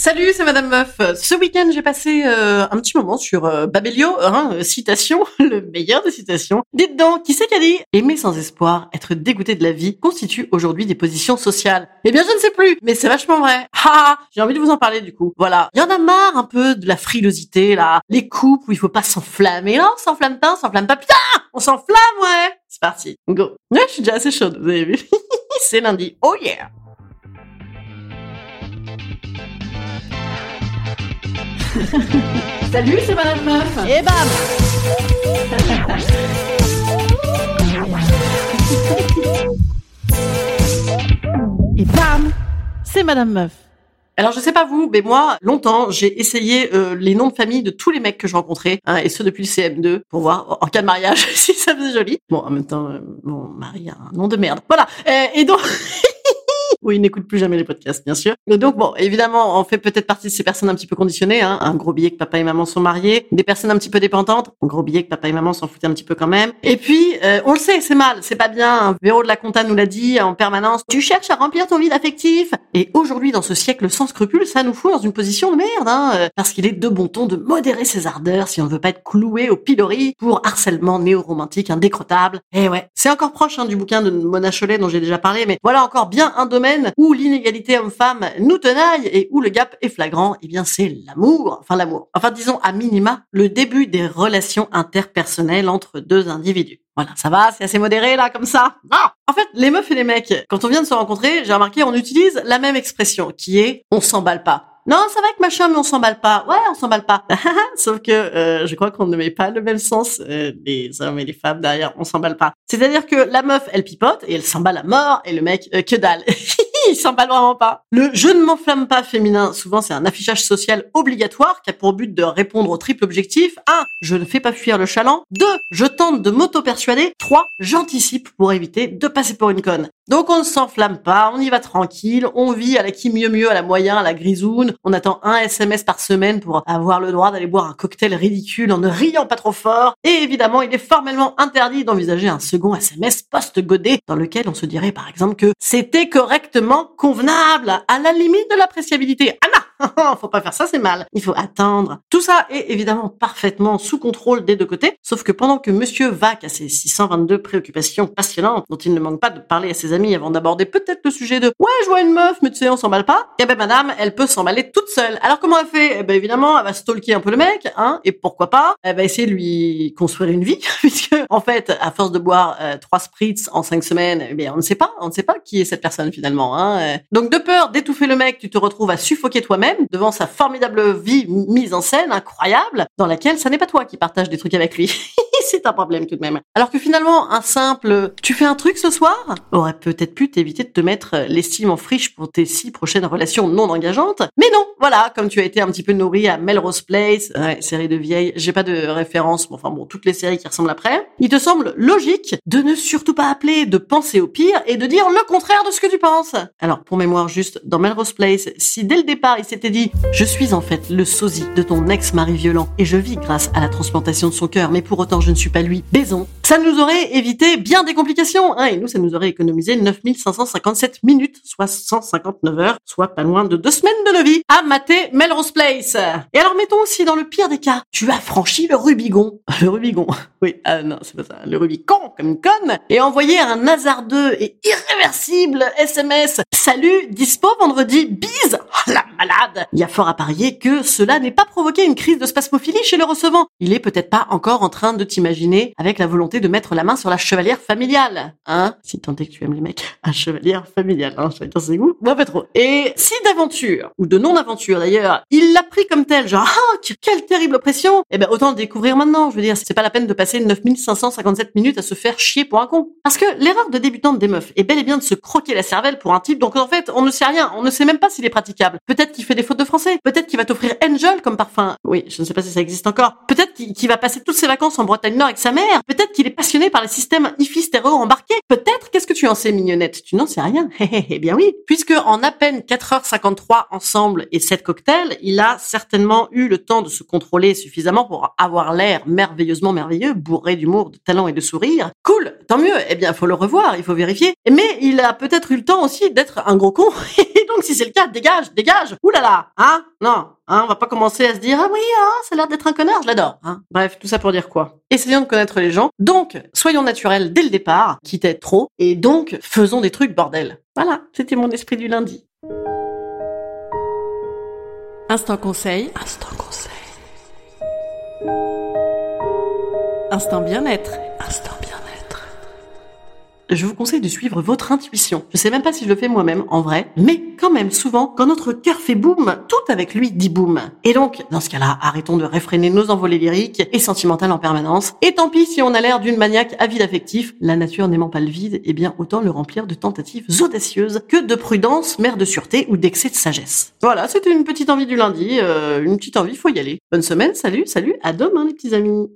Salut, c'est Madame Meuf. Ce week-end, j'ai passé euh, un petit moment sur euh, Babelio, hein, euh, citation, le meilleur des citations. Dites donc, qui c'est qui a dit « Aimer sans espoir, être dégoûté de la vie, constitue aujourd'hui des positions sociales ». Eh bien, je ne sais plus, mais c'est vachement vrai. Ha J'ai envie de vous en parler du coup. Voilà. Il y en a marre un peu de la frilosité, là. Les coupes où il faut pas s'enflammer. Non, on s'enflamme pas, on s'enflamme pas. Putain On s'enflamme, ouais C'est parti. Go. Ouais, je suis déjà assez chaude, vous avez vu. c'est lundi. Oh yeah Salut, c'est Madame Meuf. Et bam Et bam C'est Madame Meuf. Alors je sais pas vous, mais moi, longtemps, j'ai essayé euh, les noms de famille de tous les mecs que je rencontrais, hein, et ceux depuis le CM2, pour voir en cas de mariage si ça faisait joli. Bon, en même temps, euh, mon mari a un nom de merde. Voilà. Euh, et donc. Oui, il n'écoute plus jamais les podcasts, bien sûr. Donc bon, évidemment, on fait peut-être partie de ces personnes un petit peu conditionnées. Hein. Un gros billet que papa et maman sont mariés, des personnes un petit peu dépendantes, un gros billet que papa et maman s'en foutent un petit peu quand même. Et puis, euh, on le sait, c'est mal, c'est pas bien. Véro de la Conta nous l'a dit en permanence. Tu cherches à remplir ton vide affectif. Et aujourd'hui, dans ce siècle sans scrupules, ça nous fout dans une position de merde, hein, euh, parce qu'il est de bon ton de modérer ses ardeurs si on veut pas être cloué au pilori pour harcèlement néo-romantique indécrottable. Et ouais, c'est encore proche hein, du bouquin de Mona Cholet dont j'ai déjà parlé, mais voilà encore bien un domaine où l'inégalité homme-femme nous tenaille et où le gap est flagrant, eh bien c'est l'amour, enfin l'amour. Enfin disons à minima le début des relations interpersonnelles entre deux individus. Voilà, ça va, c'est assez modéré là comme ça. Ah en fait, les meufs et les mecs, quand on vient de se rencontrer, j'ai remarqué on utilise la même expression qui est on s'emballe pas. Non, ça va avec machin, mais on s'emballe pas. Ouais, on s'emballe pas. Sauf que euh, je crois qu'on ne met pas le même sens euh, les hommes et les femmes derrière. On s'emballe pas. C'est-à-dire que la meuf, elle pipote et elle s'emballe à mort, et le mec, euh, que dalle. il s'emballe vraiment pas. Le je ne m'enflamme pas féminin, souvent c'est un affichage social obligatoire qui a pour but de répondre au triple objectif. 1. Je ne fais pas fuir le chaland. 2. Je tente de m'auto-persuader. 3. J'anticipe pour éviter de passer pour une conne. Donc on ne s'enflamme pas, on y va tranquille, on vit à la qui mieux mieux, à la moyen, à la grisoune, on attend un SMS par semaine pour avoir le droit d'aller boire un cocktail ridicule en ne riant pas trop fort, et évidemment il est formellement interdit d'envisager un second SMS post-godé dans lequel on se dirait par exemple que c'était correctement convenable, à la limite de l'appréciabilité. faut pas faire ça, c'est mal. Il faut attendre. Tout ça est évidemment parfaitement sous contrôle des deux côtés, sauf que pendant que monsieur Vac a ses 622 préoccupations passionnantes dont il ne manque pas de parler à ses amis avant d'aborder peut-être le sujet de ouais, je vois une meuf, mais tu sais, on s'emballe pas, eh ben madame, elle peut s'emballer toute seule. Alors comment elle fait? Eh ben évidemment, elle va stalker un peu le mec, hein, et pourquoi pas Elle va essayer de lui construire une vie, puisque en fait, à force de boire euh, trois spritz en cinq semaines, eh bien on ne sait pas, on ne sait pas qui est cette personne finalement. Hein. Donc de peur d'étouffer le mec, tu te retrouves à suffoquer toi-même devant sa formidable vie mise en scène incroyable dans laquelle ça n'est pas toi qui partage des trucs avec lui. c'est un problème tout de même. Alors que finalement, un simple tu fais un truc ce soir aurait peut-être pu t'éviter de te mettre l'estime en friche pour tes six prochaines relations non engageantes. Mais non, voilà, comme tu as été un petit peu nourri à Melrose Place, ouais, série de vieilles, j'ai pas de référence, mais enfin bon, toutes les séries qui ressemblent après, il te semble logique de ne surtout pas appeler, de penser au pire et de dire le contraire de ce que tu penses. Alors, pour mémoire juste, dans Melrose Place, si dès le départ il s'était dit je suis en fait le sosie de ton ex-mari violent et je vis grâce à la transplantation de son cœur, mais pour autant je ne suis pas lui, baison, ça nous aurait évité bien des complications, hein, et nous, ça nous aurait économisé 9557 minutes, soit 159 heures, soit pas loin de deux semaines de nos vies, à mater Melrose Place. Et alors, mettons aussi dans le pire des cas, tu as franchi le Rubigon. Le Rubigon. Oui, ah non, c'est pas ça. Le Rubicon, comme une conne, et envoyé un hasardeux et irréversible SMS. Salut, dispo vendredi, bise. Il y a fort à parier que cela n'ait pas provoqué une crise de spasmophilie chez le recevant. Il est peut-être pas encore en train de t'imaginer avec la volonté de mettre la main sur la chevalière familiale. Hein? Si tant est que tu aimes les mecs. Un chevalière familiale, hein. Chacun ses goûts. Moi, pas trop. Et si d'aventure, ou de non-aventure d'ailleurs, il l'a pris comme tel, genre, ah, quelle terrible oppression, eh ben, autant le découvrir maintenant. Je veux dire, c'est pas la peine de passer 9557 minutes à se faire chier pour un con. Parce que l'erreur de débutante des meufs est bel et bien de se croquer la cervelle pour un type, donc en fait, on ne sait rien, on ne sait même pas s'il est praticable. Peut-être qu'il fait des fautes de français, peut-être qu'il va t'offrir Angel comme parfum. Oui, je ne sais pas si ça existe encore. Peut-être qu'il va passer toutes ses vacances en Bretagne Nord avec sa mère. Peut-être qu'il est passionné par les systèmes IFI stéréo embarqués. Peut-être, qu'est-ce que tu en sais, mignonnette? Tu n'en sais rien. Eh bien oui, puisque en à peine 4h53 ensemble et 7 cocktails, il a certainement eu le temps de se contrôler suffisamment pour avoir l'air merveilleusement merveilleux, bourré d'humour, de talent et de sourire. Cool, tant mieux. Eh bien, faut le revoir, il faut vérifier. Mais il a peut-être eu le temps aussi d'être un gros con. Et donc, si c'est le cas, dégage, dégage. Ouh hein? Non, hein, on va pas commencer à se dire ah oui, hein, ça a l'air d'être un connard, je l'adore. Hein. Bref, tout ça pour dire quoi? Essayons de connaître les gens. Donc, soyons naturels dès le départ, quitte à trop, et donc faisons des trucs bordel. Voilà, c'était mon esprit du lundi. Instant conseil. Instant conseil. Instant bien-être. Je vous conseille de suivre votre intuition. Je sais même pas si je le fais moi-même, en vrai, mais quand même, souvent, quand notre cœur fait boum, tout avec lui dit boum. Et donc, dans ce cas-là, arrêtons de réfréner nos envolées lyriques et sentimentales en permanence. Et tant pis si on a l'air d'une maniaque avide affectif, la nature n'aimant pas le vide, eh bien, autant le remplir de tentatives audacieuses que de prudence, mère de sûreté ou d'excès de sagesse. Voilà, c'était une petite envie du lundi, euh, une petite envie, faut y aller. Bonne semaine, salut, salut, à demain les petits amis.